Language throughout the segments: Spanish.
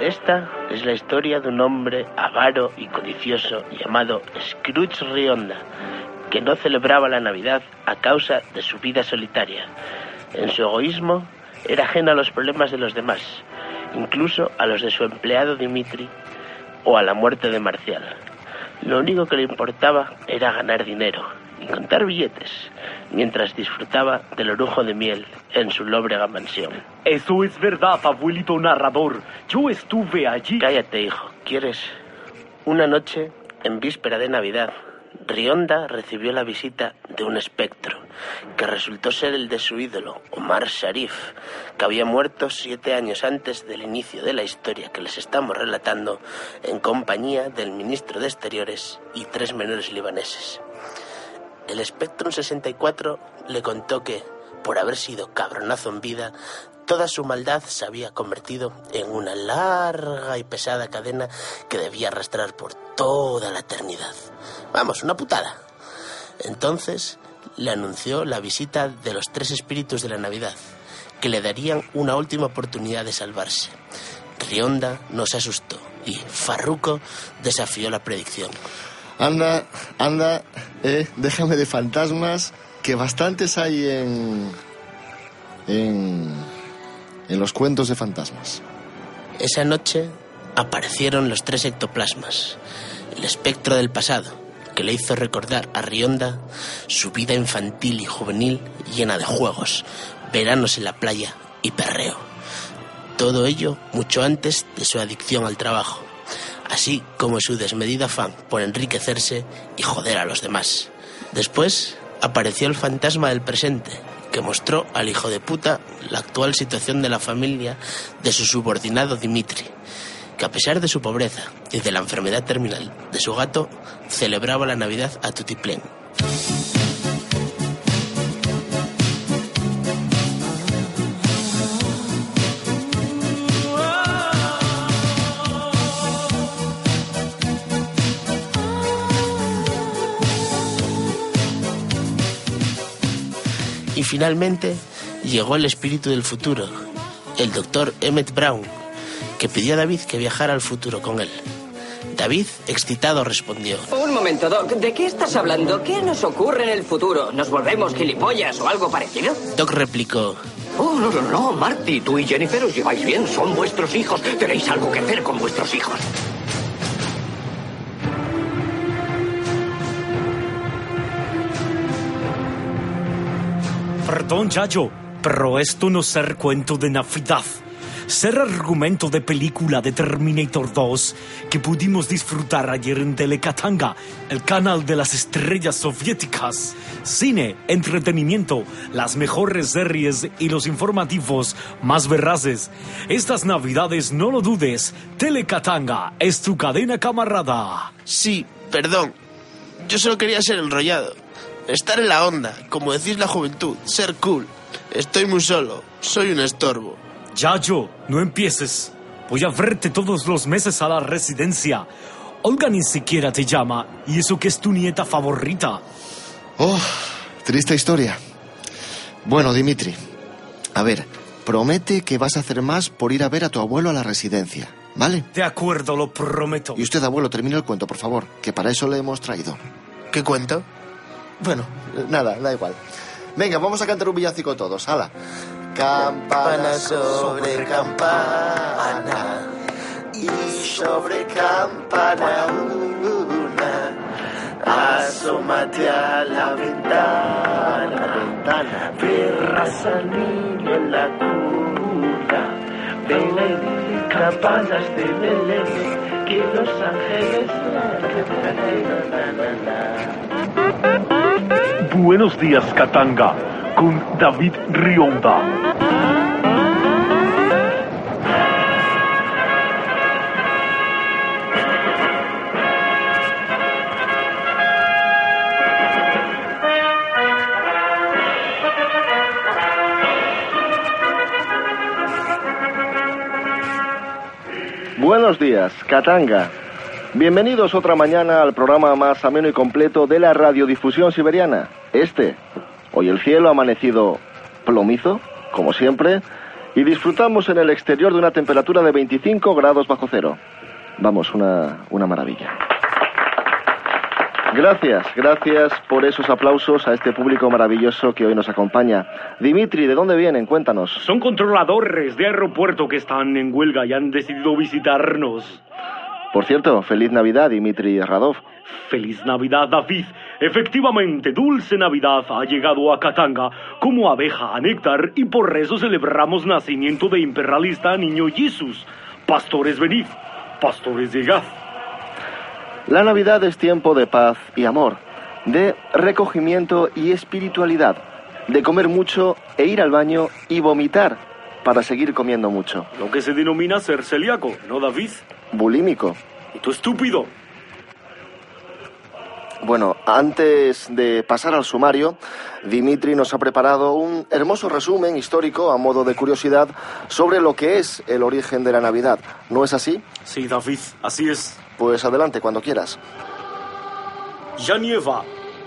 Esta es la historia de un hombre avaro y codicioso llamado Scrooge Rionda, que no celebraba la Navidad a causa de su vida solitaria. En su egoísmo era ajeno a los problemas de los demás, incluso a los de su empleado Dimitri o a la muerte de Marcial. Lo único que le importaba era ganar dinero y contar billetes, mientras disfrutaba del orujo de miel en su lóbrega mansión. Eso es verdad, abuelito narrador. Yo estuve allí. Cállate, hijo. ¿Quieres? Una noche, en víspera de Navidad, Rionda recibió la visita de un espectro, que resultó ser el de su ídolo, Omar Sharif, que había muerto siete años antes del inicio de la historia que les estamos relatando en compañía del ministro de Exteriores y tres menores libaneses. El Spectrum 64 le contó que, por haber sido cabronazo en vida, toda su maldad se había convertido en una larga y pesada cadena que debía arrastrar por toda la eternidad. Vamos, una putada. Entonces le anunció la visita de los tres espíritus de la Navidad, que le darían una última oportunidad de salvarse. Rionda no se asustó y Farruco desafió la predicción. Anda, anda, eh, déjame de fantasmas, que bastantes hay en. en. En los cuentos de fantasmas. Esa noche aparecieron los tres ectoplasmas, el espectro del pasado, que le hizo recordar a Rionda su vida infantil y juvenil llena de juegos, veranos en la playa y perreo. Todo ello mucho antes de su adicción al trabajo, así como su desmedido afán por enriquecerse y joder a los demás. Después apareció el fantasma del presente, que mostró al hijo de puta la actual situación de la familia de su subordinado Dimitri, que a pesar de su pobreza y de la enfermedad terminal de su gato, celebraba la Navidad a tutiplén. Finalmente llegó el espíritu del futuro, el doctor Emmett Brown, que pidió a David que viajara al futuro con él. David, excitado, respondió. Un momento, Doc. ¿De qué estás hablando? ¿Qué nos ocurre en el futuro? ¿Nos volvemos gilipollas o algo parecido? Doc replicó. Oh, no, no, no, Marty, tú y Jennifer os lleváis bien, son vuestros hijos. Tenéis algo que hacer con vuestros hijos. Perdón, Yayo, pero esto no ser cuento de Navidad. Ser argumento de película de Terminator 2 que pudimos disfrutar ayer en Telecatanga, el canal de las estrellas soviéticas. Cine, entretenimiento, las mejores series y los informativos más veraces. Estas navidades no lo dudes, Telecatanga es tu cadena camarada. Sí, perdón. Yo solo quería ser enrollado. Estar en la onda, como decís la juventud, ser cool. Estoy muy solo, soy un estorbo. Yayo, no empieces. Voy a verte todos los meses a la residencia. Olga ni siquiera te llama, y eso que es tu nieta favorita. Oh, triste historia. Bueno, Dimitri, a ver, promete que vas a hacer más por ir a ver a tu abuelo a la residencia, ¿vale? De acuerdo, lo prometo. Y usted, abuelo, termine el cuento, por favor, que para eso le hemos traído. ¿Qué cuento? Bueno, nada, da igual. Venga, vamos a cantar un villancico todos, hala. Campana sobre campana y sobre campana una. Asómate a la ventana, ventana. Verás al niño en la cuna. Dile campanas de Belén que los ángeles. Buenos días Katanga con David Rionda. Buenos días, Katanga. Bienvenidos otra mañana al programa más ameno y completo de la radiodifusión siberiana. Este. Hoy el cielo ha amanecido plomizo, como siempre, y disfrutamos en el exterior de una temperatura de 25 grados bajo cero. Vamos, una, una maravilla. Gracias, gracias por esos aplausos a este público maravilloso que hoy nos acompaña. Dimitri, ¿de dónde vienen? Cuéntanos. Son controladores de aeropuerto que están en huelga y han decidido visitarnos. Por cierto, feliz Navidad, Dimitri Radov. Feliz Navidad, David. Efectivamente, Dulce Navidad ha llegado a Katanga como abeja a néctar y por eso celebramos nacimiento de imperialista niño Jesús. Pastores venid, pastores llegad. La Navidad es tiempo de paz y amor, de recogimiento y espiritualidad, de comer mucho e ir al baño y vomitar para seguir comiendo mucho. Lo que se denomina ser celíaco, ¿no, David? Bulímico. ¿Y tú estúpido? Bueno, antes de pasar al sumario, Dimitri nos ha preparado un hermoso resumen histórico a modo de curiosidad sobre lo que es el origen de la Navidad. ¿No es así? Sí, David, así es. Pues adelante, cuando quieras. Ya nieva,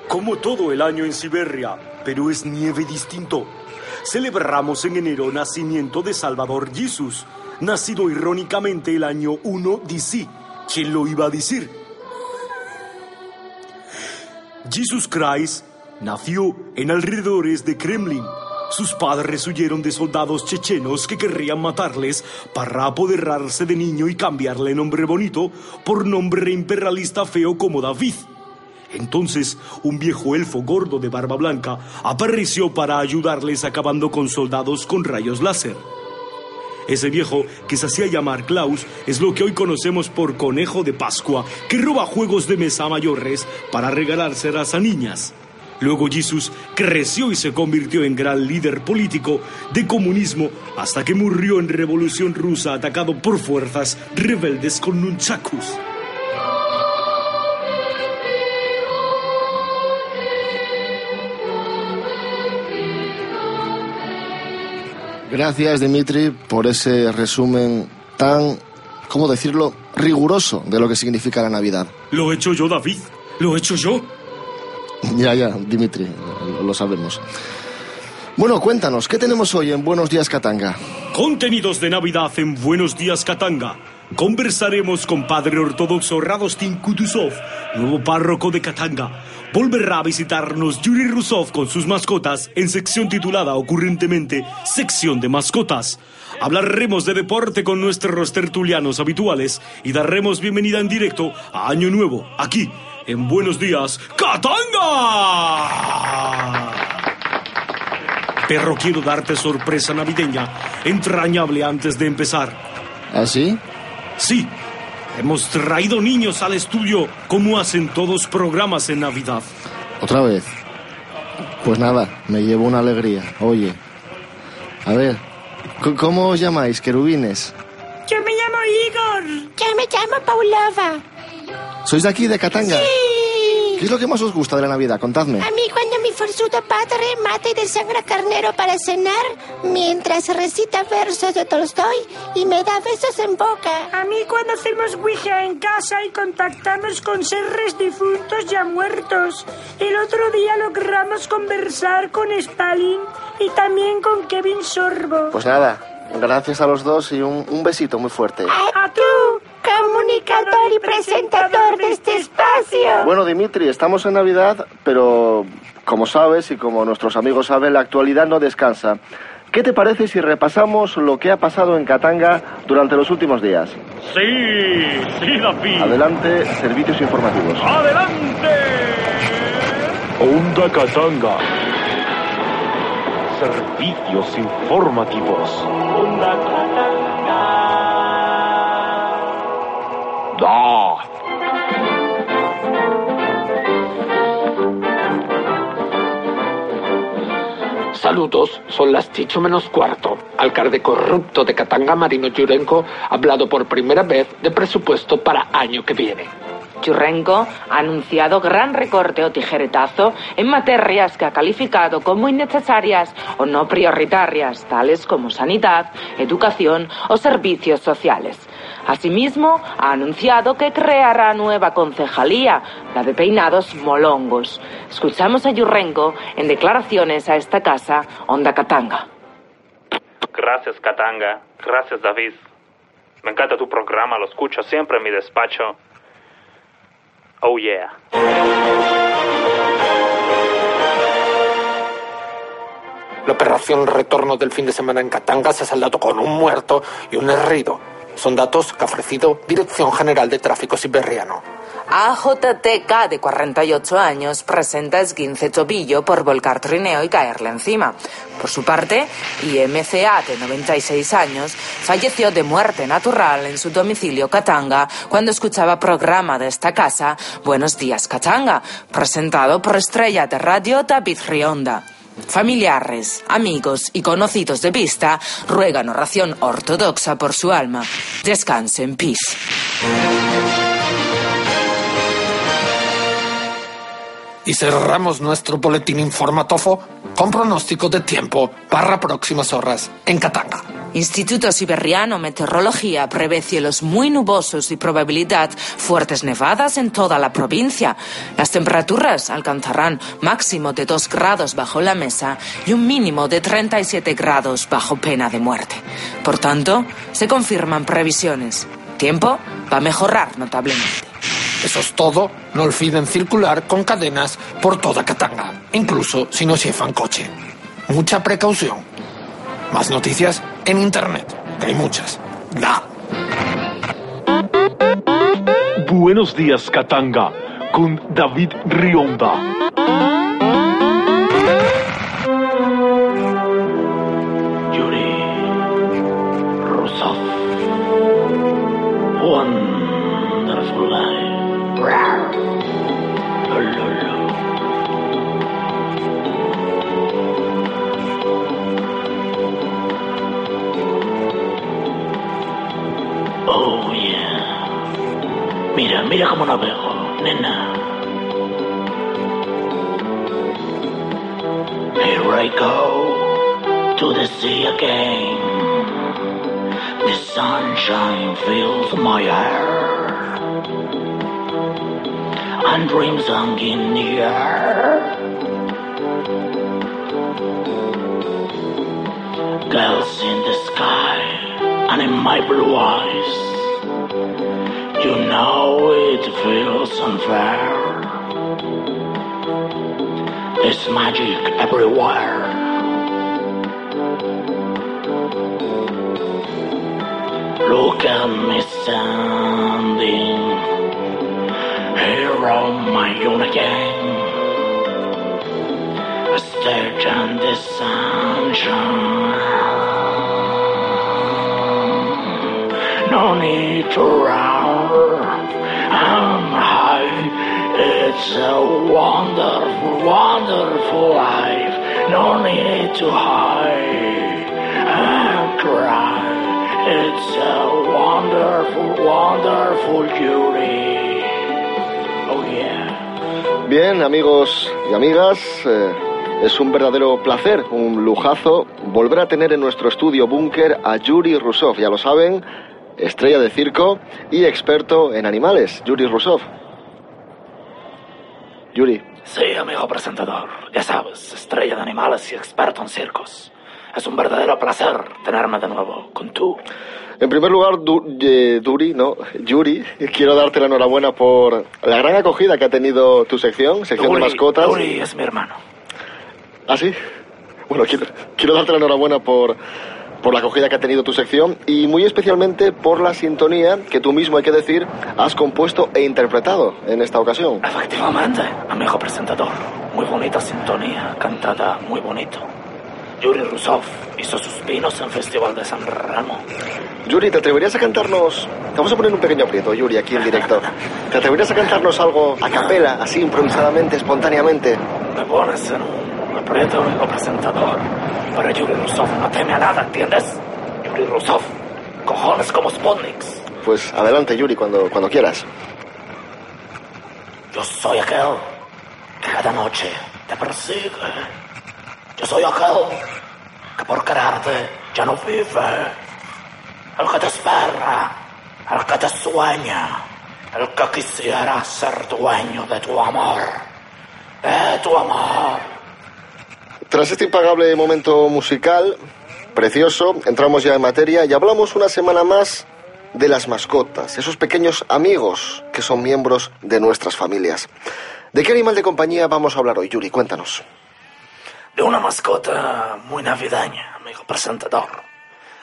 como todo el año en Siberia, pero es nieve distinto. Celebramos en enero nacimiento de Salvador Jesús, nacido irónicamente el año 1 DC. ¿Quién lo iba a decir? Jesus Christ nació en alrededores de Kremlin. Sus padres huyeron de soldados chechenos que querrían matarles para apoderarse de niño y cambiarle nombre bonito por nombre imperialista feo como David. Entonces, un viejo elfo gordo de barba blanca apareció para ayudarles acabando con soldados con rayos láser. Ese viejo, que se hacía llamar Klaus, es lo que hoy conocemos por conejo de Pascua, que roba juegos de mesa mayores para regalárselas a niñas. Luego Jesús creció y se convirtió en gran líder político de comunismo hasta que murió en Revolución Rusa atacado por fuerzas rebeldes con nunchakus. Gracias, Dimitri, por ese resumen tan, ¿cómo decirlo?, riguroso de lo que significa la Navidad. Lo he hecho yo, David. Lo he hecho yo. Ya, ya, Dimitri, lo sabemos. Bueno, cuéntanos, ¿qué tenemos hoy en Buenos Días Katanga? Contenidos de Navidad en Buenos Días Katanga. Conversaremos con Padre Ortodoxo Radostin Kutuzov, nuevo párroco de Katanga. Volverá a visitarnos Yuri Rusov con sus mascotas en sección titulada ocurrentemente Sección de Mascotas. Hablaremos de deporte con nuestros tertulianos habituales y daremos bienvenida en directo a Año Nuevo, aquí, en Buenos Días Katanga. Perro, quiero darte sorpresa navideña, entrañable antes de empezar. ¿Ah, sí? Hemos traído niños al estudio como hacen todos programas en Navidad. ¿Otra vez? Pues nada, me llevo una alegría. Oye, a ver, ¿cómo os llamáis, querubines? Yo me llamo Igor. Yo me llamo Paulova. ¿Sois de aquí, de Katanga? Sí. ¿Qué es lo que más os gusta de la Navidad? Contadme. A mí cuando mi forzudo padre mata y desangra carnero para cenar, mientras recita versos de Tolstoy y me da besos en boca. A mí cuando hacemos Ouija en casa y contactamos con seres difuntos ya muertos. El otro día logramos conversar con Stalin y también con Kevin Sorbo. Pues nada, gracias a los dos y un, un besito muy fuerte. A, a tú, comunicador y presentador de este espacio. Bueno, Dimitri, estamos en Navidad, pero como sabes y como nuestros amigos saben, la actualidad no descansa. ¿Qué te parece si repasamos lo que ha pasado en Katanga durante los últimos días? Sí, sí, David. Adelante, servicios informativos. ¡Adelante! Onda Katanga. Servicios informativos. Onda Katanga. Da. Saludos, son las dicho menos cuarto. Alcalde corrupto de Katanga, Marino Yurenko, ha hablado por primera vez de presupuesto para año que viene. Churrenko ha anunciado gran recorte o tijeretazo en materias que ha calificado como innecesarias o no prioritarias, tales como sanidad, educación o servicios sociales. Asimismo, ha anunciado que creará nueva concejalía, la de peinados molongos. Escuchamos a Yurrenko en declaraciones a esta casa, Onda Katanga. Gracias, Katanga. Gracias, David. Me encanta tu programa, lo escucho siempre en mi despacho. Oh, yeah. La operación retorno del fin de semana en Katanga se ha saldado con un muerto y un herido. Son datos que ha ofrecido Dirección General de Tráfico Siberiano. AJTK, de 48 años, presenta esguince tobillo por volcar trineo y caerle encima. Por su parte, IMCA, de 96 años, falleció de muerte natural en su domicilio Katanga cuando escuchaba programa de esta casa Buenos Días Katanga, presentado por estrella de radio David Rionda. Familiares, amigos y conocidos de vista ruegan oración ortodoxa por su alma. Descanse en paz. Y cerramos nuestro boletín informatofo con pronóstico de tiempo para próximas horas en Katanga. Instituto Siberiano Meteorología prevé cielos muy nubosos y probabilidad fuertes nevadas en toda la provincia. Las temperaturas alcanzarán máximo de 2 grados bajo la mesa y un mínimo de 37 grados bajo pena de muerte. Por tanto, se confirman previsiones. Tiempo va a mejorar notablemente. Eso es todo. No olviden circular con cadenas por toda Katanga, incluso si no llevan coche. Mucha precaución. Más noticias en internet, que hay muchas. Da. Buenos días, Katanga, con David Rionda. Mira, cómo navego, nena. Here I go to the sea again. The sunshine fills my hair. And dreams hang in the air. Girls in the sky and in my blue eyes. Feels unfair. There's magic everywhere. Look at me standing here on my own again. A stage and the sunshine. No need to run. A wonderful, wonderful life. No need to hide and cry. It's a wonderful, wonderful beauty. Oh yeah. Bien, amigos y amigas, eh, es un verdadero placer, un lujazo volver a tener en nuestro estudio búnker a Yuri Rusov. Ya lo saben, estrella de circo y experto en animales. Yuri Rusov. Yuri, Sí, amigo presentador. Ya sabes, estrella de animales y experto en circos. Es un verdadero placer tenerme de nuevo con tú. en primer lugar, Du- eh, Duri, no, Yuri, quiero darte la enhorabuena por la gran acogida que ha tenido tu sección, sección de mascotas. Uri es mi hermano. ¿Ah, sí? Bueno, quiero, quiero darte la enhorabuena por, por la acogida que ha tenido tu sección y muy especialmente por la sintonía que tú mismo, hay que decir, has compuesto e interpretado en esta ocasión. Efectivamente, amigo presentador. Muy bonita sintonía, cantada muy bonito. Yuri Rusov hizo sus pinos en Festival de San Ramo. Yuri, ¿te atreverías a cantarnos? Te vamos a poner un pequeño aprieto, Yuri, aquí en directo. ¿Te atreverías a cantarnos algo a capela, así improvisadamente, espontáneamente? Me pones en un aprieto, amigo presentador. Pero Yuri Rusov no teme a nada, ¿entiendes? Yuri Rusov, cojones como Sputniks. Pues adelante, Yuri, cuando, cuando quieras. Yo soy aquel que cada noche te persigue. Yo soy aquel que por quererte ya no vive. El que te espera el que te sueña, el que quisiera ser dueño de tu amor, de tu amor. Tras este impagable momento musical, precioso, entramos ya en materia y hablamos una semana más de las mascotas, esos pequeños amigos que son miembros de nuestras familias. ¿De qué animal de compañía vamos a hablar hoy, Yuri? Cuéntanos. De una mascota muy navideña, amigo presentador.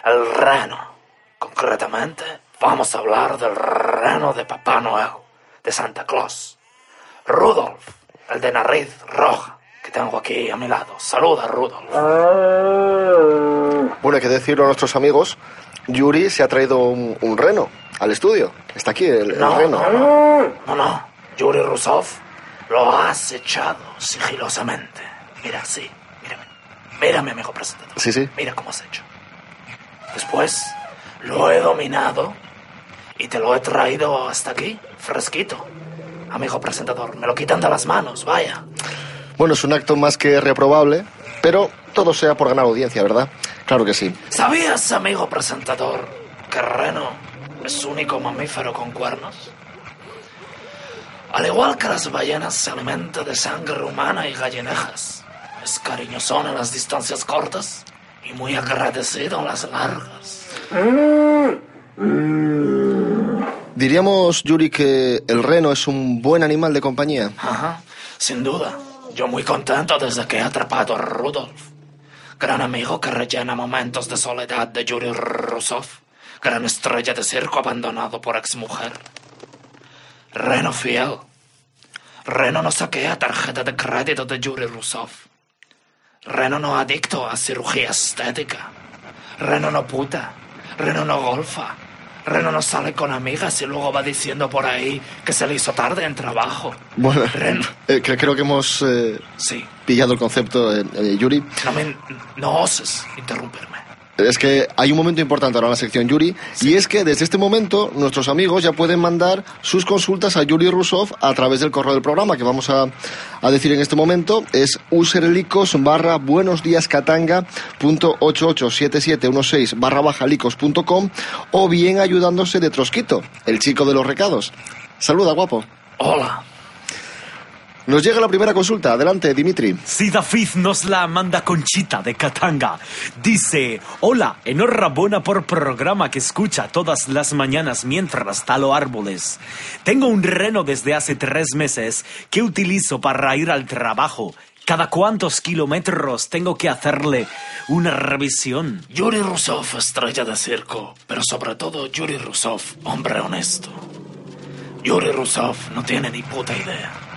El reno. Concretamente, vamos a hablar del reno de Papá Noel, de Santa Claus. Rudolf, el de nariz roja, que tengo aquí a mi lado. Saluda, Rudolf. Bueno, hay que decirlo a nuestros amigos, Yuri se ha traído un, un reno al estudio. Está aquí el, el No, reno. no, no, no, no. Yuri Rusov lo has echado sigilosamente. Mira, sí, mírame. Mírame, amigo presentador. Sí, sí. Mira cómo has hecho. Después lo he dominado y te lo he traído hasta aquí, fresquito. Amigo presentador, me lo quitan de las manos, vaya. Bueno, es un acto más que reprobable, pero todo sea por ganar audiencia, ¿verdad? Claro que sí. ¿Sabías, amigo presentador, que el reno es único mamífero con cuernos? Al igual que las ballenas se alimenta de sangre humana y gallinejas. Es cariñosón en las distancias cortas y muy agradecido en las largas. Diríamos, Yuri, que el reno es un buen animal de compañía. Ajá, sin duda. Yo muy contento desde que he atrapado a Rudolf. Gran amigo que rellena momentos de soledad de Yuri Rusov. Gran estrella de circo abandonado por exmujer. Reno fiel. Reno no saquea tarjeta de crédito de Yuri Rusov. Reno no adicto a cirugía estética. Reno no puta. Reno no golfa. Reno no sale con amigas y luego va diciendo por ahí que se le hizo tarde en trabajo. Bueno, Reno. eh, cre- creo que hemos eh, Sí. pillado el concepto, eh, eh, Yuri. No me... No oses interrumpirme. Es que hay un momento importante ahora en la sección Yuri, y es que desde este momento nuestros amigos ya pueden mandar sus consultas a Yuri Rusov a través del correo del programa, que vamos a, a decir en este momento, es userlicos barra buenos días catanga punto 887716 barra baja licos punto com, o bien ayudándose de Trosquito, el chico de los recados. Saluda, guapo. Hola. Nos llega la primera consulta. Adelante, Dimitri. Sí, David nos la manda Conchita de Katanga. Dice, hola, enhorabuena por programa que escucha todas las mañanas mientras talo árboles. Tengo un reno desde hace tres meses que utilizo para ir al trabajo. ¿Cada cuántos kilómetros tengo que hacerle una revisión? Yuri Rusov, estrella de circo, pero sobre todo Yuri Rusov, hombre honesto. Yuri Rusov no tiene ni puta idea.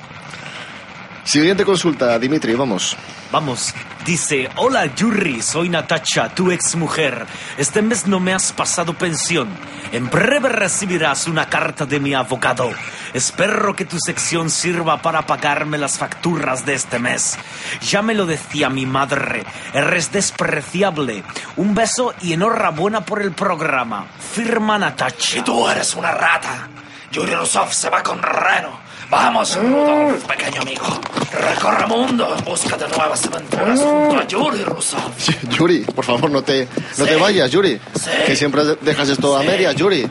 Siguiente consulta, Dimitri, vamos. Vamos, dice, hola Yuri, soy Natacha, tu exmujer. Este mes no me has pasado pensión. En breve recibirás una carta de mi abogado. Espero que tu sección sirva para pagarme las facturas de este mes. Ya me lo decía mi madre, eres despreciable. Un beso y enhorabuena por el programa. Firma Natacha. Y tú eres una rata. Yuri Rusov se va con Reno. Vamos, Rudolf, pequeño amigo. Recorre mundo en busca de nuevas aventuras junto a Yuri Rusov. Yuri, por favor, no te, no te vayas, Yuri. Sí. Que siempre de- dejas esto a medias, Yuri.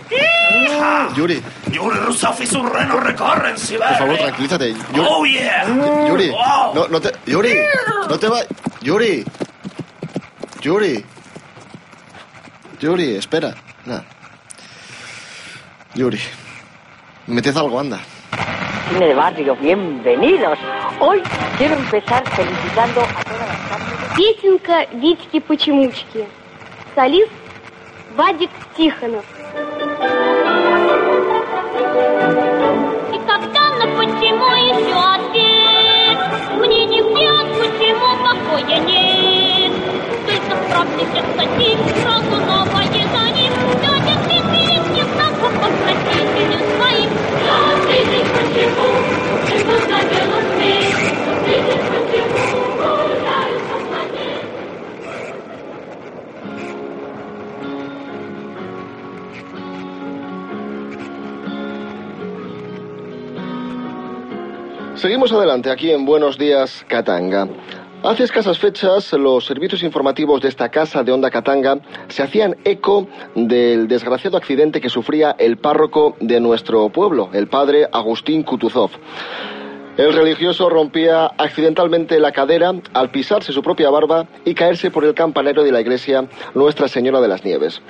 Yuri, Yuri Rusov y su reno recorren Siberia. por favor, tranquilízate. Yuri, Oh, yeah. Yuri, Wow. no, no te, Yuri, no te vayas. Yuri, Yuri, Yuri, espera. Nada. Yuri, meted algo, anda. Cine de barrio, bienvenidos. Hoy quiero empezar felicitando a todas las familias. Песенка «Витьки-почемучки». Солист Вадик Тихонов. И когда на почему еще ответ? Мне не врет, почему покоя нет. Только справьте статьи, сразу Seguimos adelante aquí en Buenos Días, Katanga. Hace escasas fechas, los servicios informativos de esta casa de Onda Katanga se hacían eco del desgraciado accidente que sufría el párroco de nuestro pueblo, el padre Agustín Kutuzov. El religioso rompía accidentalmente la cadera al pisarse su propia barba y caerse por el campanero de la iglesia Nuestra Señora de las Nieves.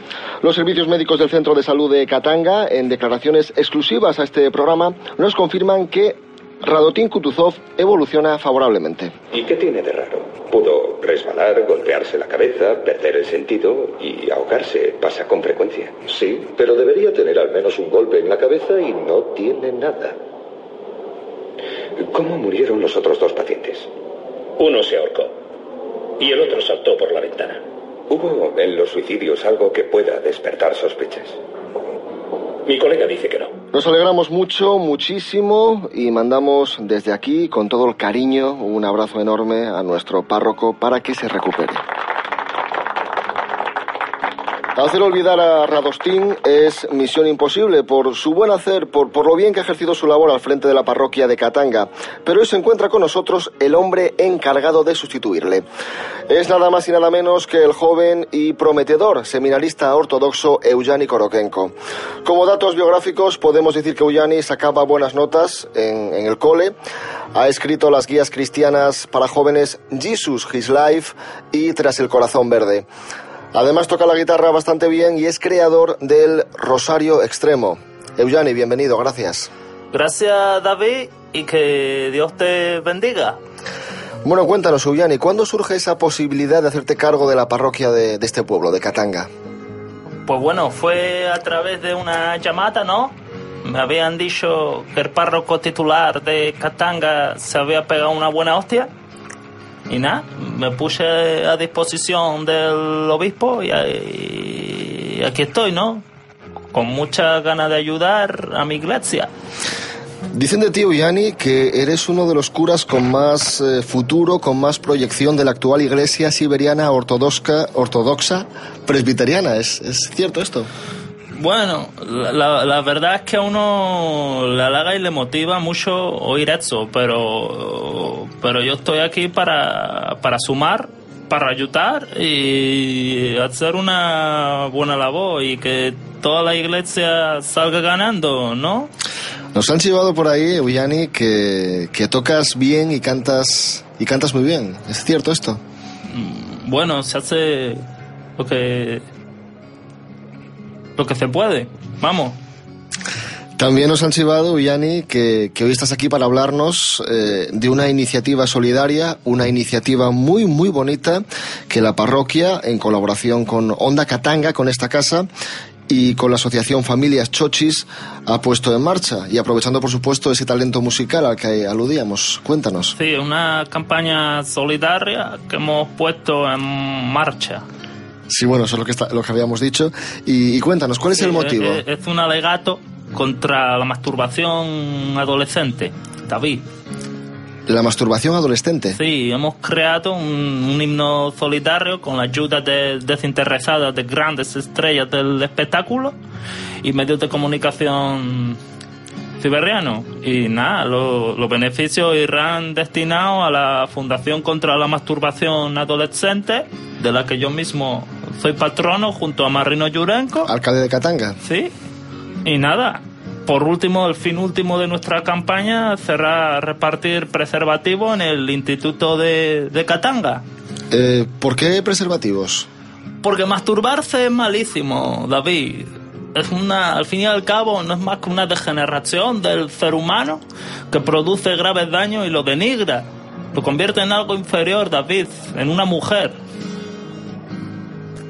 Los servicios médicos del Centro de Salud de Katanga, en declaraciones exclusivas a este programa, nos confirman que Radotín Kutuzov evoluciona favorablemente. ¿Y qué tiene de raro? Pudo resbalar, golpearse la cabeza, perder el sentido y ahogarse. Pasa con frecuencia. Sí, pero debería tener al menos un golpe en la cabeza y no tiene nada. ¿Cómo murieron los otros dos pacientes? Uno se ahorcó y el otro saltó por la ventana. ¿Hubo en los suicidios algo que pueda despertar sospechas? Mi colega dice que no. Nos alegramos mucho, muchísimo y mandamos desde aquí, con todo el cariño, un abrazo enorme a nuestro párroco para que se recupere. Hacer olvidar a Radostín es misión imposible por su buen hacer, por, por lo bien que ha ejercido su labor al frente de la parroquia de Katanga. Pero hoy se encuentra con nosotros el hombre encargado de sustituirle. Es nada más y nada menos que el joven y prometedor seminarista ortodoxo Eugeni Korokenko. Como datos biográficos podemos decir que Eugeni sacaba buenas notas en el cole, ha escrito las guías cristianas para jóvenes Jesus His Life y Tras el Corazón Verde. Además toca la guitarra bastante bien y es creador del Rosario Extremo. Eugeni, bienvenido, gracias. Gracias, David, y que Dios te bendiga. Bueno, cuéntanos, Eugeni, ¿cuándo surge esa posibilidad de hacerte cargo de la parroquia de, de este pueblo, de Katanga? Pues bueno, fue a través de una llamada, ¿no? Me habían dicho que el párroco titular de Katanga se había pegado una buena hostia. Y nada, me puse a disposición del obispo y, y aquí estoy, ¿no? Con muchas ganas de ayudar a mi iglesia. Dicen de ti, Eugeni, que eres uno de los curas con más eh, futuro, con más proyección de la actual iglesia siberiana ortodoxa, ortodoxa presbiteriana. ¿Es, ¿Es cierto esto? Bueno, la, la, verdad es que a uno le halaga y le motiva mucho oír eso, pero, pero yo estoy aquí para, para sumar, para ayudar y hacer una buena labor y que toda la iglesia salga ganando, ¿no? Nos han llevado por ahí, Eugeni, que, que tocas bien y cantas, y cantas muy bien. ¿Es cierto esto? Bueno, se hace lo que lo que se puede. Vamos. También nos han chivado, Villani, que, que, hoy estás aquí para hablarnos eh, de una iniciativa solidaria, una iniciativa muy, muy bonita que la parroquia, en colaboración con Onda Katanga, con esta casa, y con la asociación Familias Chochis, ha puesto en marcha. Y aprovechando, por supuesto, ese talento musical al que aludíamos. Cuéntanos. Sí, una campaña solidaria que hemos puesto en marcha. Sí, bueno, eso es lo que, está, lo que habíamos dicho. Y, y cuéntanos, ¿cuál es Sí, el motivo? Es, es un alegato contra la masturbación adolescente, David. La masturbación adolescente. Sí, hemos creado un, un himno solidario con la ayuda de, desinteresada de grandes estrellas del espectáculo y medios de comunicación siberianos. Y nada, lo- los beneficios irán destinados a la Fundación contra la Masturbación Adolescente, de la que yo mismo soy patrono junto a Marino Yurenko. Alcalde de Katanga. Sí. Y nada, por último, el fin último de nuestra campaña será repartir preservativos en el Instituto de, de Katanga. Eh, ¿Por qué preservativos? Porque masturbarse es malísimo, David. Es una, al fin y al cabo, no es más que una degeneración del ser humano que produce graves daños y lo denigra. Lo convierte en algo inferior, David, en una mujer.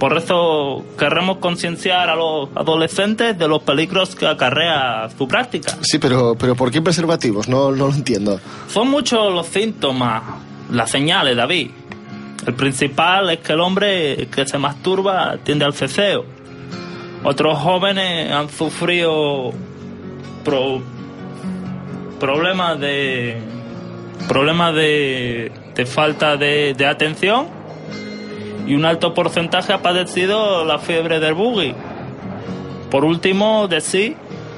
Por eso queremos concienciar a los adolescentes de los peligros que acarrea su práctica. Sí, pero, pero ¿por qué preservativos? No, no lo entiendo. Son muchos los síntomas, las señales, David. El principal es que el hombre que se masturba tiende al ceseo. Otros jóvenes han sufrido pro- problemas de problemas de, de falta de, atención y un alto porcentaje ha padecido la fiebre del buggy. Por último, decir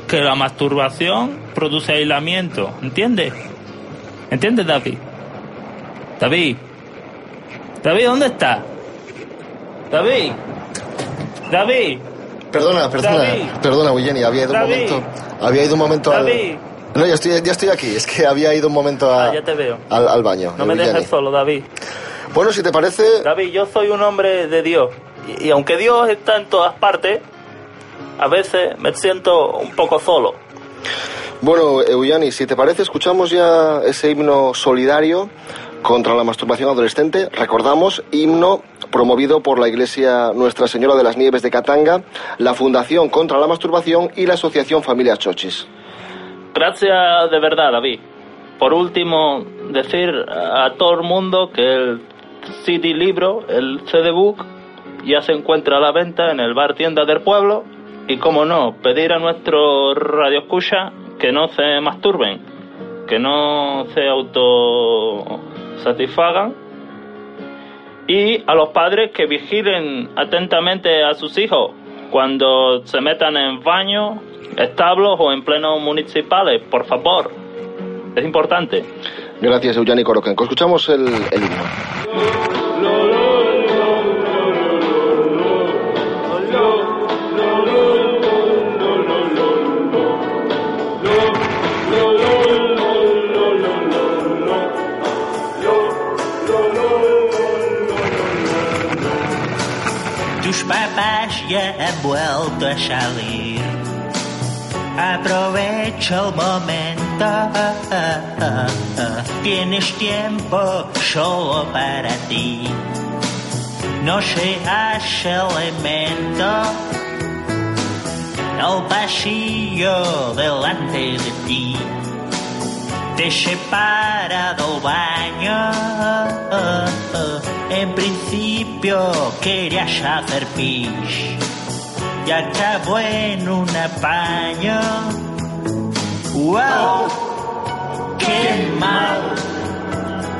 que la masturbación produce aislamiento, ¿entiendes? ¿Entiendes, David? David, David, ¿dónde está? David. David. Perdona, perdona, David. perdona, Eugeni, había ido un momento. Había ido un momento al. David. No, ya estoy, ya estoy aquí. Es que había ido un momento a- Ah, ya te veo. al, al baño. No me Eugeni. dejes solo, David. Bueno, si te parece, David, yo soy un hombre de Dios. Y, y aunque Dios está en todas partes, a veces me siento un poco solo. Bueno, Eugeni, si te parece, escuchamos ya ese himno solidario contra la masturbación adolescente. Recordamos, himno promovido por la Iglesia Nuestra Señora de las Nieves de Catanga, la Fundación contra la Masturbación y la Asociación Familias Chochis. Gracias de verdad, David. Por último, decir a todo el mundo que el CD libro, el CD book, ya se encuentra a la venta en el bar tienda del pueblo. Y como no, pedir a nuestro radio escucha que no se masturben, que no se autosatisfagan. Y a los padres que vigilen atentamente a sus hijos cuando se metan en baños, establos o en plenos municipales, por favor. Es importante. Gracias, Eugeni Coroquenco. Escuchamos el, el himno. Papás ya han vuelto a salir. Aprovecha el momento. Tienes tiempo solo para ti. No seas elemento. El pasillo delante de ti te separa del baño. En principio querías hacer pis y acabó en un apaño. ¡Wow! ¡Qué mal!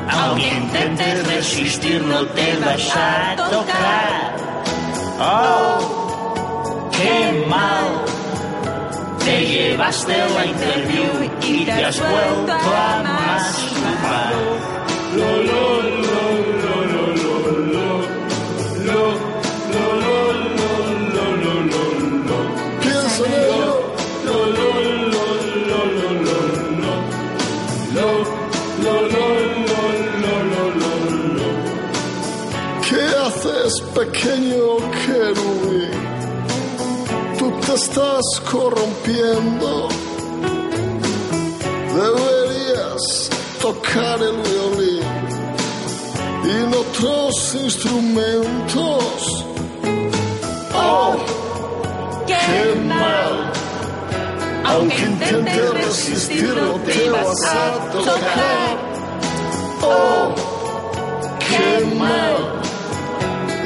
Aunque intentes resistir, no te vas a tocar. ¡Oh! ¡Qué mal! Te llevaste la interview y te has vuelto a masturbar. Piensa en ello. ¿Qué haces, pequeño querubín? Tú te estás corrompiendo. Deberías tocar el violín y en otros instrumentos. ¡Oh! ¡Qué mal! Aunque intentes resistirlo, te vas a tocar. ¡Oh! ¡Qué mal!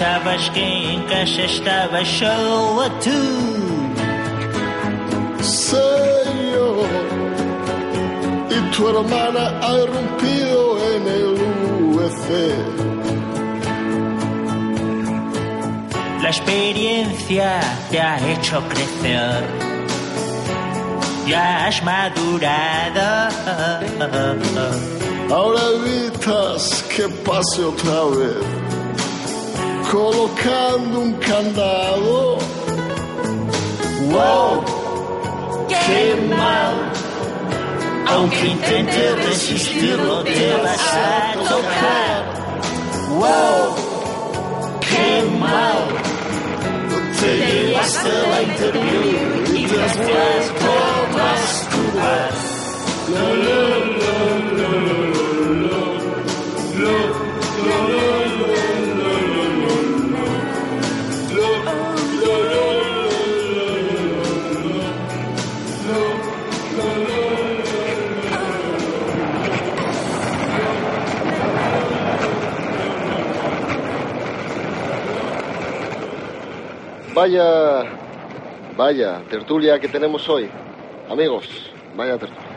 Pensabas que en casa estabas solo tú. Señor, y tu hermana ha irrumpido en el UFC. La experiencia te ha hecho crecer. Ya has madurado. Ahora evitas que pase otra vez, colocando un candado. ¡Wow! ¡Qué mal! Aunque intentes resistirlo, te vas a tocar. ¡Wow! ¡Qué mal! Te llevaste la interview y te has vuelto Vaya, vaya tertulia que tenemos hoy. Amigos, vaya tertulia.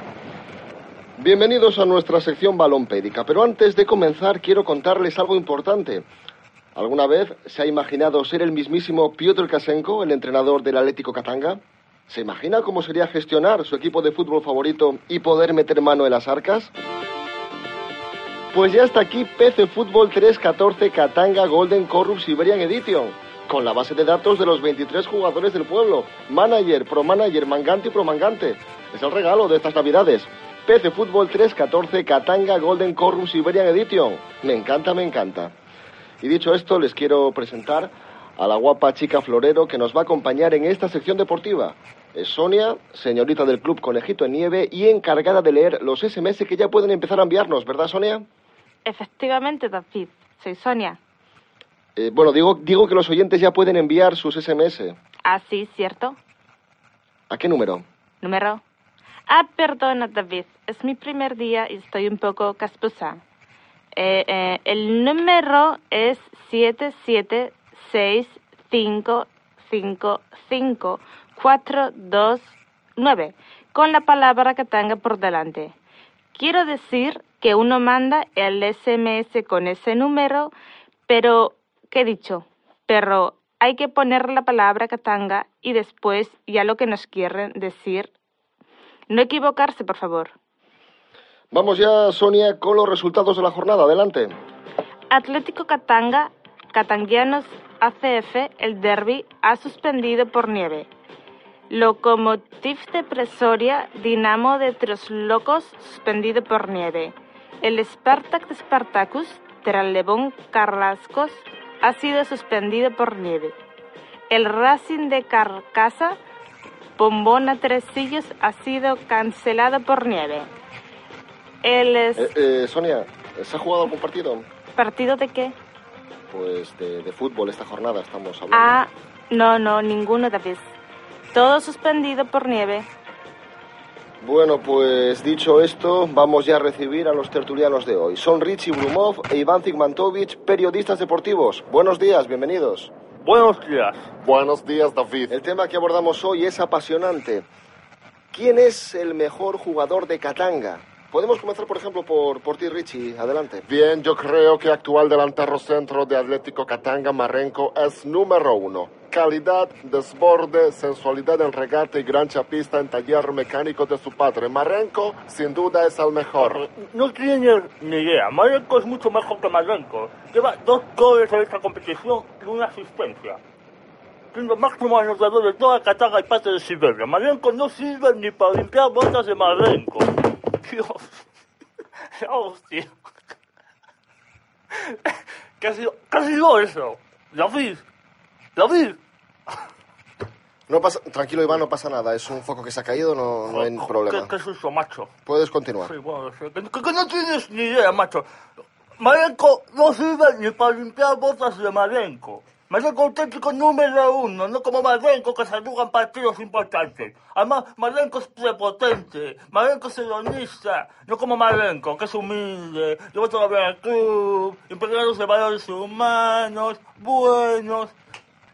Bienvenidos a nuestra sección balompédica, pero antes de comenzar quiero contarles algo importante. ¿Alguna vez se ha imaginado ser el mismísimo Piotr Kasenko, el entrenador del Atlético Katanga? ¿Se imagina cómo sería gestionar su equipo de fútbol favorito y poder meter mano en las arcas? Pues ya está aquí PC Fútbol 314 Katanga Golden Corrupt Siberian Edition, con la base de datos de los 23 jugadores del pueblo, manager, pro manager, mangante y pro mangante. Es el regalo de estas navidades. PC Fútbol 314 Katanga Golden Corrupt Siberian Edition. Me encanta, me encanta. Y dicho esto, les quiero presentar a la guapa chica florero que nos va a acompañar en esta sección deportiva. Es Sonia, señorita del Club Conejito en Nieve y encargada de leer los SMS que ya pueden empezar a enviarnos, ¿verdad, Sonia? Efectivamente, David. Soy Sonia. Eh, bueno, digo, digo que los oyentes ya pueden enviar sus SMS. Ah, sí, ¿cierto? ¿A qué número? Número. Ah, perdona, David. Es mi primer día y estoy un poco casposa. Eh, eh, el número es 776555429, con la palabra Katanga por delante. Quiero decir que uno manda el SMS con ese número, pero, ¿qué he dicho? Pero hay que poner la palabra Katanga y después ya lo que nos quieren decir. No equivocarse, por favor. Vamos ya, Sonia, con los resultados de la jornada. Adelante. Atlético Katanga, Katanguianos ACF, el derby, ha suspendido por nieve. Lokomotiv de Presoria, Dinamo de Tres Locos, suspendido por nieve. El Spartak de Spartacus, Tralebón Carrascos, ha sido suspendido por nieve. El Racing de Carcasa, Bombona Tresillos, ha sido cancelado por nieve. El es- Eh, eh, Sonia, ¿se ha jugado algún partido? ¿Partido de qué? Pues de, de fútbol esta jornada estamos hablando. Ah, no, no, ninguno, David. Todo suspendido por nieve. Bueno, pues dicho esto, vamos ya a recibir a los tertulianos de hoy. Son Richie Brumov e Iván Zigmantovich, periodistas deportivos. Buenos días, bienvenidos. Buenos días. Buenos días, David. El tema que abordamos hoy es apasionante. ¿Quién es el mejor jugador de Katanga? Podemos comenzar, por ejemplo, por, por ti, Richie. Adelante. Bien, yo creo que actual delantero centro de Atlético Katanga Marenco es número uno. Calidad, desborde, sensualidad en regate y gran chapista en taller mecánico de su padre. Marenco, sin duda, es el mejor. No tienes ni idea. Marenco es mucho mejor que Marenco. Lleva dos goles en esta competición y una asistencia. Siendo máximo anotador de toda Katanga y parte de Siberia. Marenco no sirve ni para limpiar botas de Marenco. Dios. Hostia. ¿Qué ha sido, qué ha sido eso? David. David. No pasa, tranquilo, Iván, no pasa nada. Es un foco que se ha caído, no, no hay problema. ¿Qué, qué es eso, macho? Puedes continuar. Sí, bueno, sí, que, que- que no tienes ni idea, macho. Marenco no sirve ni para limpiar botas de Marenco. Marenco auténtico número uno, no como Marenco que se arrugan partidos importantes. Además, Marenco es prepotente, Marenco es hedonista, no como Marenco, que es humilde, lleva vida al club, impregnados de valores humanos, buenos.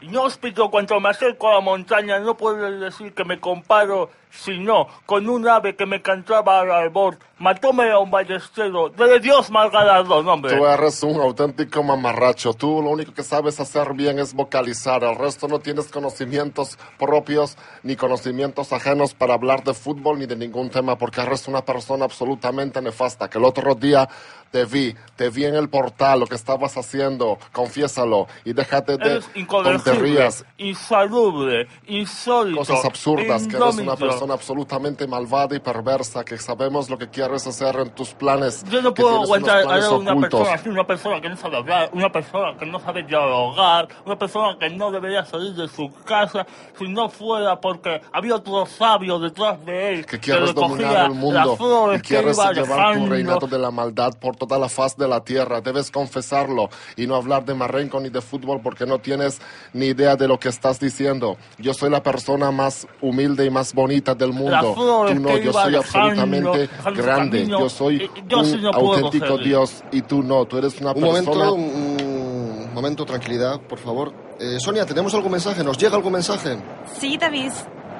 Inhóspito, cuando me acerco a la montaña, no puedo decir que me comparo, sino con un ave que me cantaba al albor. Matóme a un ballestero, de Dios mal galardón, hombre. Tú eres un auténtico mamarracho. Tú lo único que sabes hacer bien es vocalizar. El resto no tienes conocimientos propios ni conocimientos ajenos para hablar de fútbol ni de ningún tema porque eres una persona absolutamente nefasta. Que el otro día te vi, te vi en el portal lo que estabas haciendo. Confiésalo y déjate de tonterías. insalubre, insólito, Cosas absurdas, que eres una indómito. Persona absolutamente malvada y perversa, que sabemos lo que quieres hacer en tus planes. Yo no que puedo aguantar a una ocultos. persona así, una persona que no sabe hablar, una persona que no sabe dialogar, una persona que no debería salir de su casa si no fuera porque había otro sabio detrás de él que quieres cogía dominar el mundo y quieres que llevar tu dejando. reinado de la maldad por toda la faz de la tierra. Debes confesarlo y no hablar de Marrenco ni de fútbol porque no tienes ni idea de lo que estás diciendo. Yo soy la persona más humilde y más bonita del mundo. Tú no, yo soy dejando, absolutamente grande. camino, Yo soy yo sí un no auténtico cogerle. Dios y tú no. Tú eres una Un persona... momento, un momento, tranquilidad, por favor. Eh, Sonia, ¿tenemos algún mensaje? ¿Nos llega algún mensaje? Sí, David.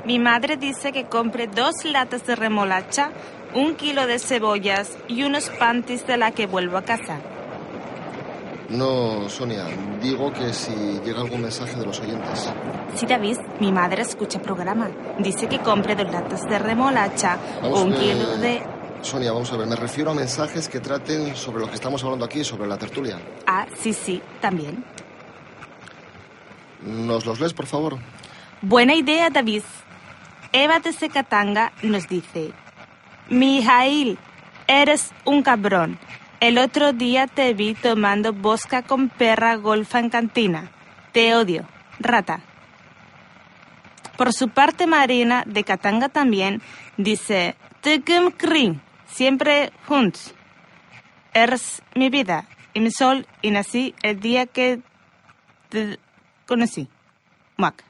Mi madre dice que compre dos latas de remolacha, un kilo de cebollas y unos panties de la que vuelvo a casa. No, Sonia, digo que si llega algún mensaje de los oyentes. Sí, David, mi madre escucha programa. Dice que compre dos latas de remolacha, Vamos, un kilo de... Sonia, vamos a ver, me refiero a mensajes que traten sobre lo que estamos hablando aquí, sobre la tertulia. Ah, sí, sí, también. ¿Nos los lees, por favor? Buena idea, David. Eva de Secatanga nos dice, Mijail, eres un cabrón. El otro día te vi tomando bosca con perra golfa en cantina. Te odio, rata. Por su parte, Marina de Catanga también dice, Tekum Krim, siempre juntos. Eres mi vida y mi sol y nací el día que te conocí. Muac.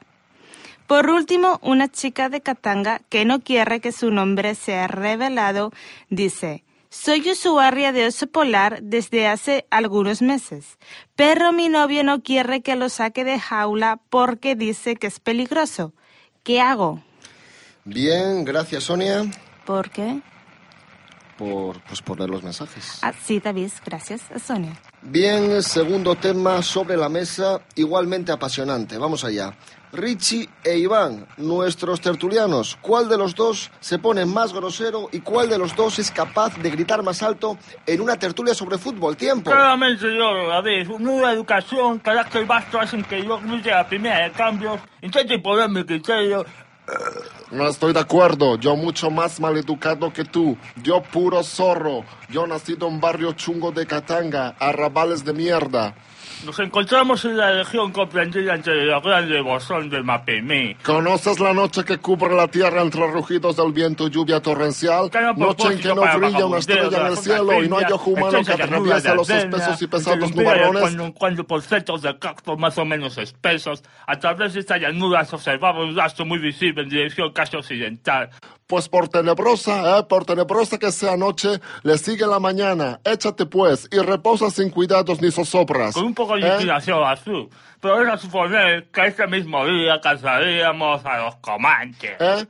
Por último, una chica de Katanga que no quiere que su nombre sea revelado dice, soy usuaria de oso polar desde hace algunos meses, pero mi novio no quiere que lo saque de jaula porque dice que es peligroso. ¿Qué hago? Bien, gracias, Sonia, ¿Por qué? por, pues, por leer los mensajes. Ah, sí, David, gracias, Sonia. Bien, segundo tema sobre la mesa, igualmente apasionante. Vamos allá. Richie e Iván, nuestros tertulianos, ¿cuál de los dos se pone más grosero y cuál de los dos es capaz de gritar más alto en una tertulia sobre fútbol? Tiempo. Claramente yo, David, nueva educación, carácter vasto hacen que yo no sea la primera de cambios, intente imponer mi criterio. No estoy de acuerdo. Yo mucho más maleducado que tú. Yo puro zorro. Yo nacido en barrio chungo de Katanga, arrabales de mierda. Nos encontramos en la región comprendida entre la grande bosón del Mapimí. ¿Conoces la noche que cubre la tierra entre rugidos del viento y lluvia torrencial? Noche en que no brilla una estrella en de el cielo y no hay ojo humano que llanuras los de espesos y pesados de nubarrones. Cuando por centros de cactus más o menos espesos, a través de esta llanura se observaba un rastro muy visible en dirección casi occidental. Pues por tenebrosa, eh, por tenebrosa que sea noche, le sigue la mañana. Échate pues y reposa sin cuidados ni zozobras. Con un poco de ¿eh? inclinación azul. Pero es a suponer que ese mismo día cazaríamos a los comanches. ¿Eh?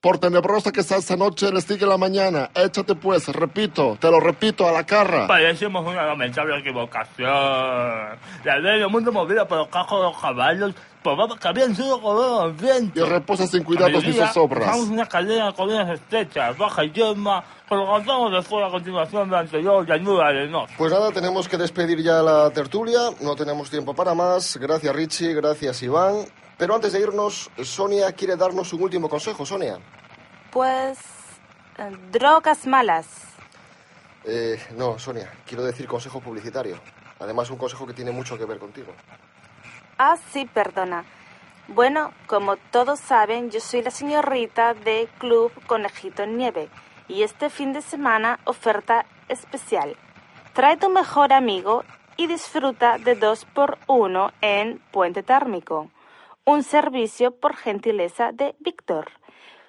Por tenebrosa que sea esa noche, le sigue la mañana. Échate pues, repito, te lo repito a la cara. Padecemos una lamentable equivocación. La ley del mundo movida por los cajos de los caballos que habían sido. Y reposa sin cuidados ni zozobras. Usamos una cadena de colinas estrechas, baja y yerma, colocamos de fuera a continuación de la anterior llanura arenosa. Pues nada, tenemos que despedir ya la tertulia. No tenemos tiempo para más. Gracias, Richie. Gracias, Iván. Pero antes de irnos, Sonia quiere darnos un último consejo. Sonia. Pues... eh, drogas malas. Eh, no, Sonia, quiero decir consejo publicitario. Además, un consejo que tiene mucho que ver contigo. Ah, sí, perdona. Bueno, como todos saben, yo soy la señorita de Club Conejito en Nieve y este fin de semana oferta especial. Trae tu mejor amigo y disfruta de 2x1 en Puente Térmico. Un servicio por gentileza de Víctor,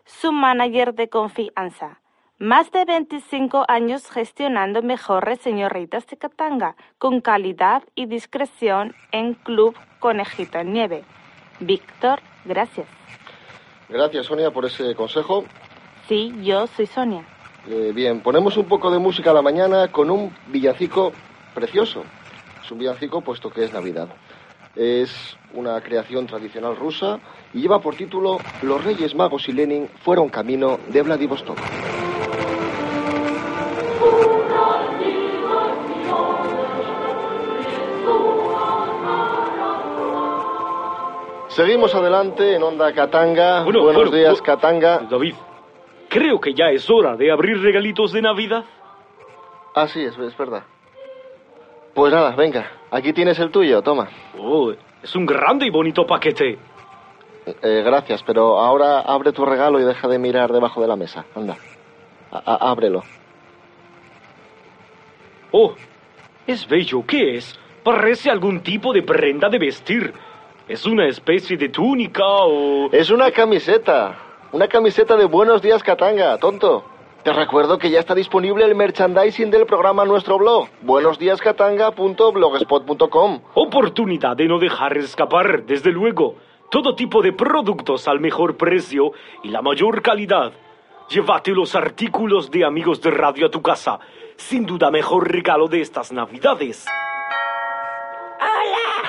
su manager de confianza. Más de 25 años gestionando mejores señoritas de Katanga, con calidad y discreción en Club Conejito en Nieve. Víctor, gracias. Gracias, Sonia, por ese consejo. Sí, yo soy Sonia. Eh, bien, ponemos un poco de música a la mañana con un villancico precioso. Es un villancico puesto que es Navidad. Es una creación tradicional rusa y lleva por título Los Reyes Magos y Lenin fueron camino de Vladivostok. Seguimos adelante en Onda Katanga. Bueno, Buenos bueno, días, Katanga. David, creo que ya es hora de abrir regalitos de Navidad. Ah, sí, es, es verdad. Pues nada, venga, aquí tienes el tuyo, toma. Oh, es un grande y bonito paquete. Eh, gracias, pero ahora abre tu regalo y deja de mirar debajo de la mesa. Anda, a- ábrelo. Oh, es bello. ¿Qué es? Parece algún tipo de prenda de vestir. ¿Es una especie de túnica o...? Es una camiseta. Una camiseta de Buenos Días Katanga, tonto. Te recuerdo que ya está disponible el merchandising del programa en nuestro blog, buenosdiascatanga.blogspot.com. Oportunidad de no dejar escapar, desde luego. Todo tipo de productos al mejor precio y la mayor calidad. Llévate los artículos de amigos de radio a tu casa. Sin duda mejor regalo de estas navidades.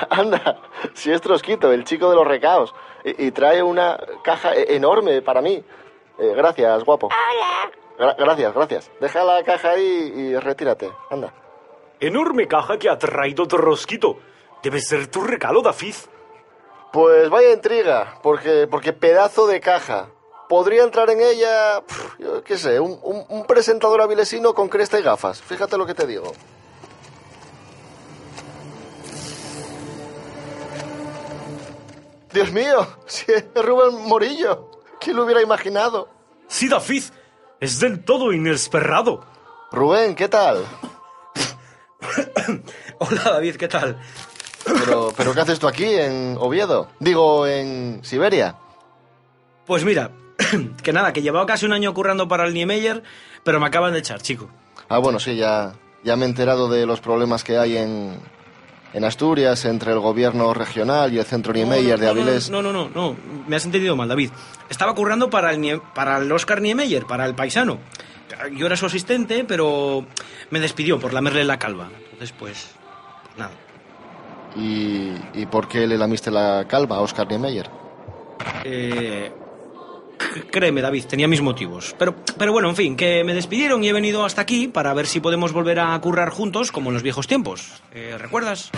Anda, si es Trosquito, el chico de los recaos. Y, y trae una caja e- enorme para mí. Eh, gracias, guapo. Gra- gracias, gracias. Deja la caja ahí y retírate. Anda. Enorme caja que ha traído Trosquito. Debe ser tu regalo, David. Pues vaya intriga, porque, porque pedazo de caja. Podría entrar en ella, pf, yo qué sé, un, un- un presentador avilesino con cresta y gafas. Fíjate lo que te digo. Dios mío, si es Rubén Morillo. ¿Quién lo hubiera imaginado? Sí, David. Es del todo inesperado. Rubén, ¿qué tal? Hola, David, ¿qué tal? Pero, pero ¿qué haces tú aquí en Oviedo? Digo, en Siberia. Pues mira, que nada, que llevaba casi un año currando para el Niemeyer, pero me acaban de echar, chico. Ah, bueno, sí, ya, ya me he enterado de los problemas que hay en, en Asturias entre el gobierno regional y el centro Niemeyer de no, Avilés. No, no, no, no, me has entendido mal, David. Estaba currando para el, para el Oscar Niemeyer, para el paisano. Yo era su asistente, pero me despidió por lamerle la calva. Entonces, pues, pues nada. ¿Y, ¿Y por qué le lamiste la calva a Oscar Niemeyer? Eh, créeme, David, tenía mis motivos. Pero, pero bueno, en fin, que me despidieron y he venido hasta aquí para ver si podemos volver a currar juntos como en los viejos tiempos. Eh, ¿Recuerdas?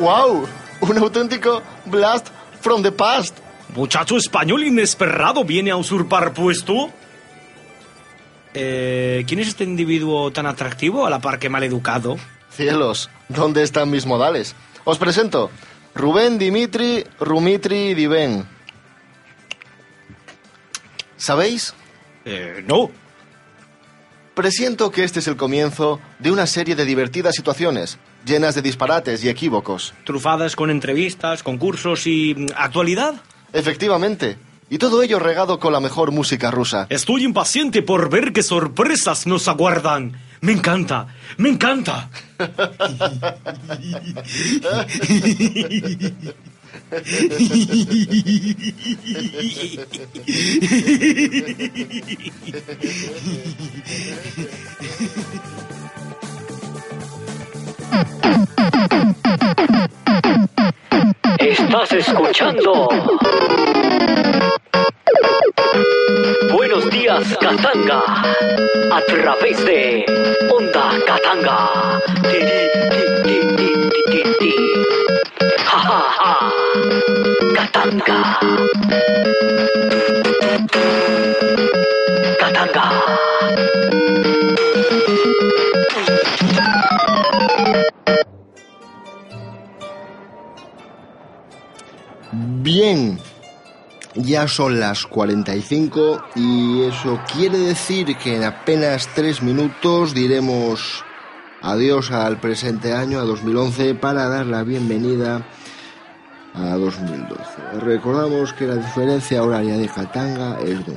¡Wow! Un auténtico blast from the past. Muchacho español inesperado viene a usurpar puesto. Eh, ¿Quién es este individuo tan atractivo a la par que maleducado? Cielos, ¿dónde están mis modales? Os presento. Rubén Dimitri Rumitri Diven. ¿Sabéis? Eh, no. Presiento que este es el comienzo de una serie de divertidas situaciones, llenas de disparates y equívocos. Trufadas con entrevistas, concursos y mm, actualidad. Efectivamente. Y todo ello regado con la mejor música rusa. Estoy impaciente por ver qué sorpresas nos aguardan. Me encanta, me encanta. Estás escuchando. Buenos días, Katanga. A través de Onda Katanga. Katanga. Bien. Ya son las 45 y eso quiere decir que en apenas tres minutos diremos adiós al presente año, a 2011, para dar la bienvenida a 2012. Recordamos que la diferencia horaria de Katanga es de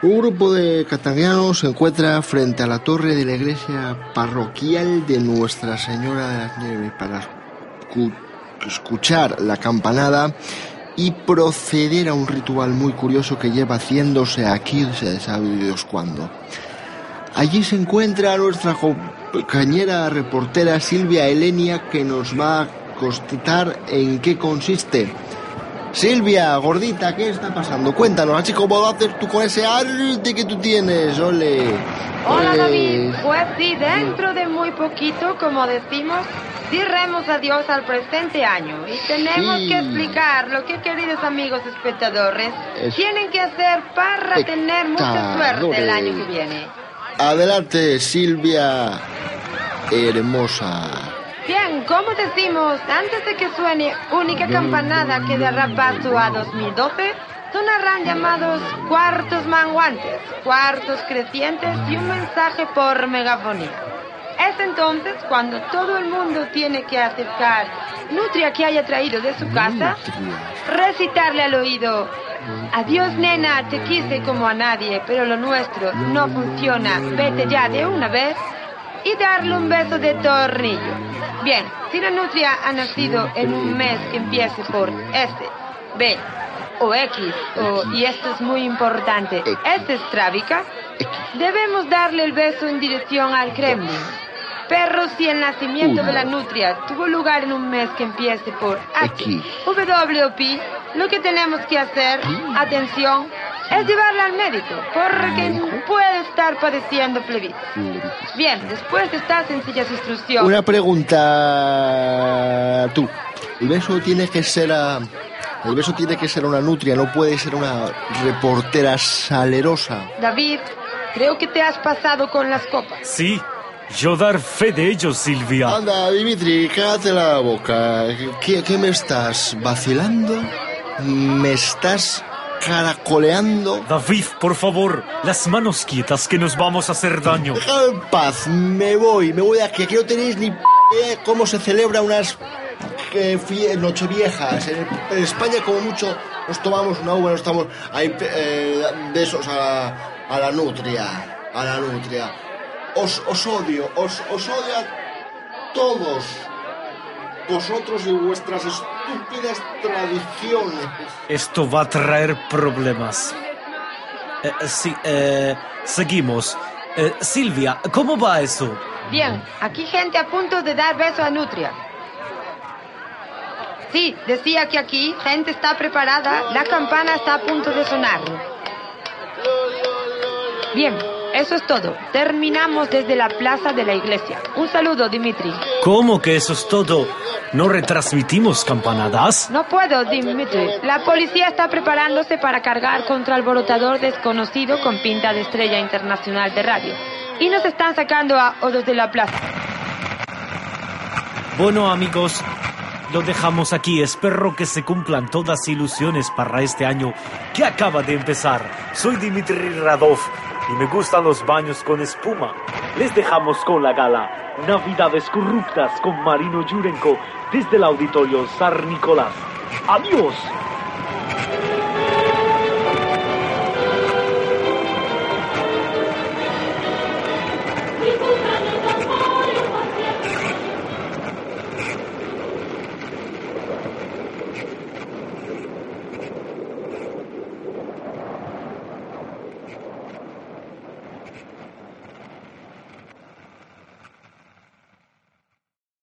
un grupo de catanguianos se encuentra frente a la torre de la iglesia parroquial de Nuestra Señora de las Nieves para escuchar la campanada y proceder a un ritual muy curioso que lleva haciéndose aquí, se sabe Dios cuándo. Allí se encuentra nuestra compañera reportera Silvia Elenia que nos va a constatar en qué consiste. Silvia, gordita, ¿qué está pasando? Cuéntanos, así cómo lo haces tú con ese arte que tú tienes, ole. Hola. David, pues sí, dentro de muy poquito, como decimos, diremos adiós al presente año y tenemos Sí. que explicar lo que queridos amigos espectadores Es- tienen que hacer para tener mucha suerte el año que viene. Adelante, Silvia, hermosa. Bien, como decimos, antes de que suene única campanada que dará paso a 2012, sonarán llamados cuartos manguantes, cuartos crecientes y un mensaje por megafonía. Es entonces cuando todo el mundo tiene que acercar nutria que haya traído de su casa, recitarle al oído, adiós nena, te quise como a nadie, pero lo nuestro no funciona, vete ya de una vez, y darle un beso de tornillo. Bien, si la nutria ha nacido en un mes que empiece por S, B o X, o, y esto es muy importante, S estrábica, debemos darle el beso en dirección al Kremlin. Pero si el nacimiento de la nutria tuvo lugar en un mes que empiece por H, W o P, lo que tenemos que hacer, atención, es llevarla al médico, porque puede estar padeciendo plebitis. Bien, después de estas sencillas instrucciones... Una pregunta. Tú. El beso tiene que ser a. El beso tiene que ser una nutria, no puede ser una reportera salerosa. David, creo que te has pasado con las copas. Sí, yo dar fe de ello, Silvia. Anda, Dimitri, cállate la boca. ¿Qué, qué me estás vacilando? ¿Me estás caracoleando? David, por favor, las manos quietas que nos vamos a hacer daño. Déjame en paz, me voy, me voy de aquí. Aquí no tenéis ni idea cómo se celebra unas eh, nocheviejas. En, en España, como mucho, nos tomamos una uva, nos estamos ahí eh, besos a la, a la nutria. A la nutria. Os, os odio, os, os odio a todos. Vosotros y vuestras estúpidas tradiciones. Esto va a traer problemas. Eh, sí, eh, seguimos. Eh, Silvia, ¿cómo va eso? Bien, aquí gente a punto de dar beso a Nutria. Sí, decía que aquí gente está preparada, la campana está a punto de sonar. Bien, eso es todo. Terminamos desde la plaza de la iglesia. Un saludo, Dimitri. ¿Cómo que eso es todo? ¿No retransmitimos campanadas? No puedo, Dimitri. La policía está preparándose para cargar contra el alborotador desconocido con pinta de estrella internacional de radio. Y nos están sacando a odos de la plaza. Bueno, amigos, lo dejamos aquí. Espero que se cumplan todas ilusiones para este año que acaba de empezar. Soy Dimitri Radov y me gustan los baños con espuma. Les dejamos con la gala Navidades Corruptas con Marino Yurenko desde el auditorio Sar Nicolás. ¡Adiós!